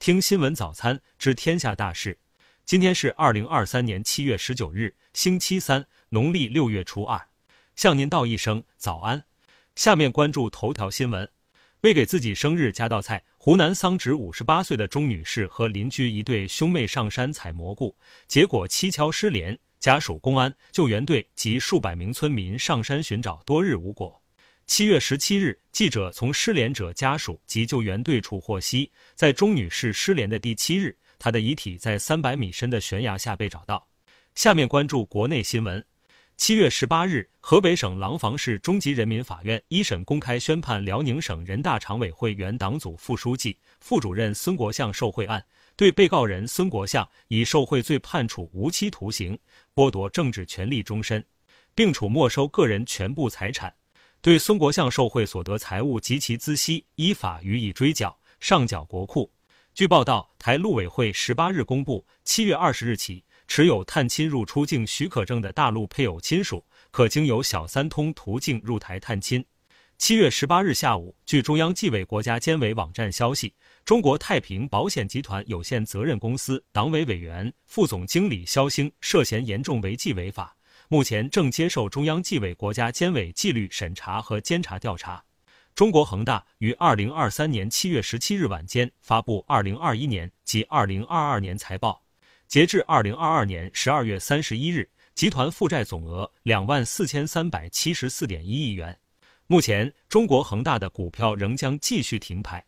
听新闻早餐知天下大事。今天是二零二三年七月十九日，星期三，农历六月初二。向您道一声早安。下面关注头条新闻。为给自己生日加道菜，湖南桑植五十八岁的钟女士和邻居一对兄妹上山采蘑菇，结果蹊跷失联。家属、公安、救援队及数百名村民上山寻找多日无果。七月十七日，记者从失联者家属及救援队处获悉，在钟女士失联的第七日，她的遗体在三百米深的悬崖下被找到。下面关注国内新闻。七月十八日，河北省廊坊市中级人民法院一审公开宣判辽宁省人大常委会原党组副书记、副主任孙国相受贿案，对被告人孙国相以受贿罪判处无期徒刑，剥夺政治权利终身，并处没收个人全部财产，对孙国相受贿所得财物及其孳息依法予以追缴，上缴国库。据报道，台陆委会十八日公布，七月二十日起。持有探亲入出境许可证的大陆配偶亲属，可经由小三通途径入台探亲。七月十八日下午，据中央纪委国家监委网站消息，中国太平保险集团有限责任公司党委委员、副总经理肖兴涉嫌严重违纪违法，目前正接受中央纪委国家监委纪律审查和监察调查。中国恒大于二零二三年七月十七日晚间发布二零二一年及二零二二年财报。截至二零二二年十二月三十一日，集团负债总额两万四千三百七十四点一亿元。目前，中国恒大的股票仍将继续停牌。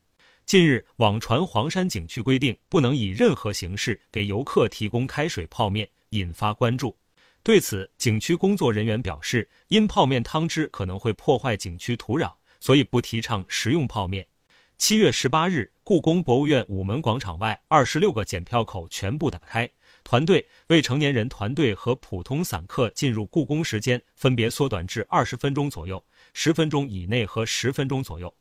近日，网传黄山景区规定不能以任何形式给游客提供开水泡面，引发关注。对此，景区工作人员表示，因泡面汤汁可能会破坏景区土壤，所以不提倡食用泡面。七月十八日，故宫博物院午门广场外二十六个检票口全部打开，团队、未成年人团队和普通散客进入故宫时间分别缩短至二十分钟左右、十分钟以内和十分钟左右。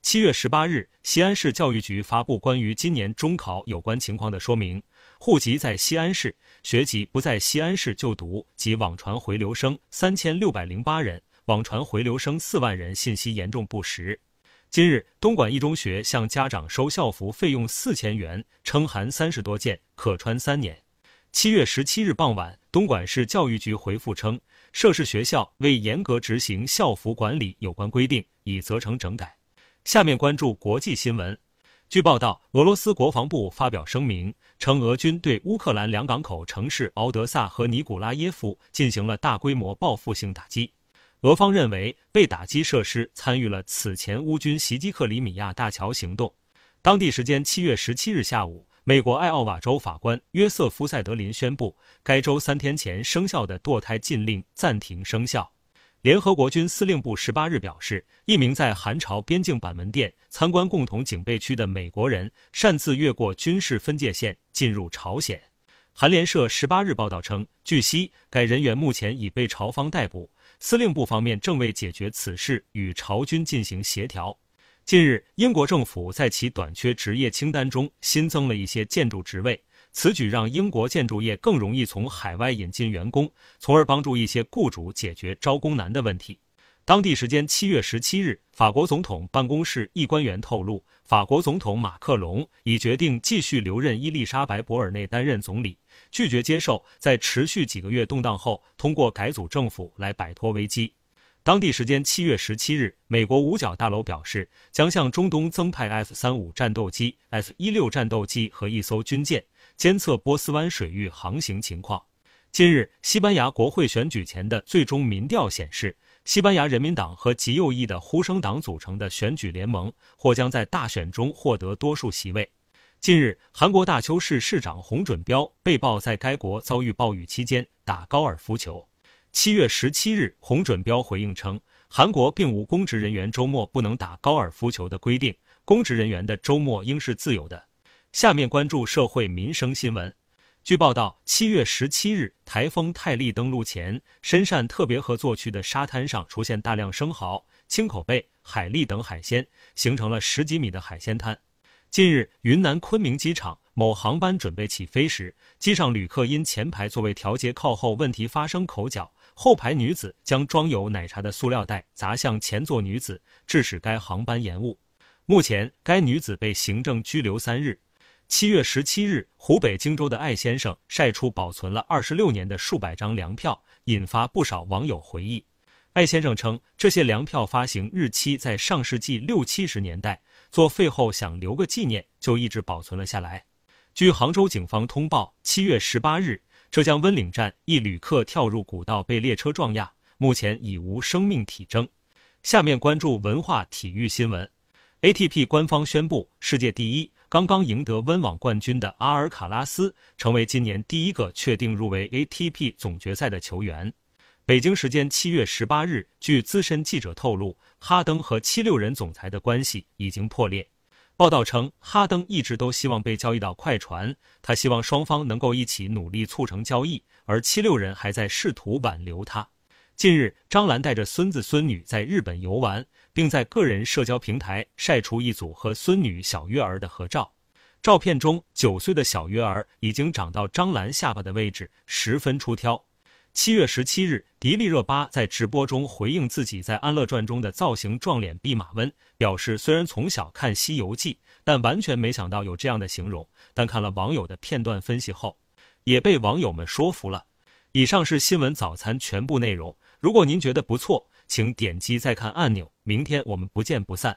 七月十八日，西安市教育局发布关于今年中考有关情况的说明：户籍在西安市、学籍不在西安市就读及网传回流生三千六百零八人，网传回流生四万人信息严重不实。今日，东莞一中学向家长收校服费用四千元，称含三十多件，可穿三年。七月十七日傍晚，东莞市教育局回复称，涉事学校为严格执行校服管理有关规定，已责成整改。下面关注国际新闻。据报道，俄罗斯国防部发表声明称，俄军对乌克兰两港口城市敖德萨和尼古拉耶夫进行了大规模报复性打击。俄方认为被打击设施参与了此前乌军袭击克里米亚大桥行动。当地时间七月十七日下午，美国艾奥瓦州法官约瑟夫·塞德林宣布，该州三天前生效的堕胎禁令暂停生效。联合国军司令部十八日表示，一名在韩朝边境板门店参观共同警备区的美国人擅自越过军事分界线进入朝鲜。韩联社十八日报道称，据悉，该人员目前已被朝方逮捕。司令部方面正为解决此事与朝军进行协调。近日，英国政府在其短缺职业清单中新增了一些建筑职位，此举让英国建筑业更容易从海外引进员工，从而帮助一些雇主解决招工难的问题。当地时间七月十七日，法国总统办公室一官员透露，法国总统马克龙已决定继续留任伊丽莎白·博尔内担任总理。拒绝接受在持续几个月动荡后通过改组政府来摆脱危机。当地时间七月十七日，美国五角大楼表示将向中东增派 F 三五战斗机、F 一六战斗机和一艘军舰，监测波斯湾水域航行情况。近日，西班牙国会选举前的最终民调显示，西班牙人民党和极右翼的呼声党组成的选举联盟或将在大选中获得多数席位。近日，韩国大邱市市长洪准标被曝在该国遭遇暴雨期间打高尔夫球。七月十七日，洪准标回应称，韩国并无公职人员周末不能打高尔夫球的规定，公职人员的周末应是自由的。下面关注社会民生新闻。据报道，七月十七日，台风泰利登陆前，深汕特别合作区的沙滩上出现大量生蚝、青口贝、海蛎等海鲜，形成了十几米的海鲜滩。近日，云南昆明机场某航班准备起飞时，机上旅客因前排座位调节靠后问题发生口角，后排女子将装有奶茶的塑料袋砸向前座女子，致使该航班延误。目前，该女子被行政拘留三日。七月十七日，湖北荆州的艾先生晒出保存了二十六年的数百张粮票，引发不少网友回忆。艾先生称，这些粮票发行日期在上世纪六七十年代，作废后想留个纪念，就一直保存了下来。据杭州警方通报，七月十八日，浙江温岭站一旅客跳入古道被列车撞压，目前已无生命体征。下面关注文化体育新闻。ATP 官方宣布，世界第一、刚刚赢得温网冠军的阿尔卡拉斯成为今年第一个确定入围 ATP 总决赛的球员。北京时间七月十八日，据资深记者透露，哈登和七六人总裁的关系已经破裂。报道称，哈登一直都希望被交易到快船，他希望双方能够一起努力促成交易，而七六人还在试图挽留他。近日，张兰带着孙子孙女在日本游玩，并在个人社交平台晒出一组和孙女小月儿的合照。照片中，九岁的小月儿已经长到张兰下巴的位置，十分出挑。七月十七日，迪丽热巴在直播中回应自己在《安乐传》中的造型撞脸弼马温，表示虽然从小看《西游记》，但完全没想到有这样的形容。但看了网友的片段分析后，也被网友们说服了。以上是新闻早餐全部内容。如果您觉得不错，请点击再看按钮。明天我们不见不散。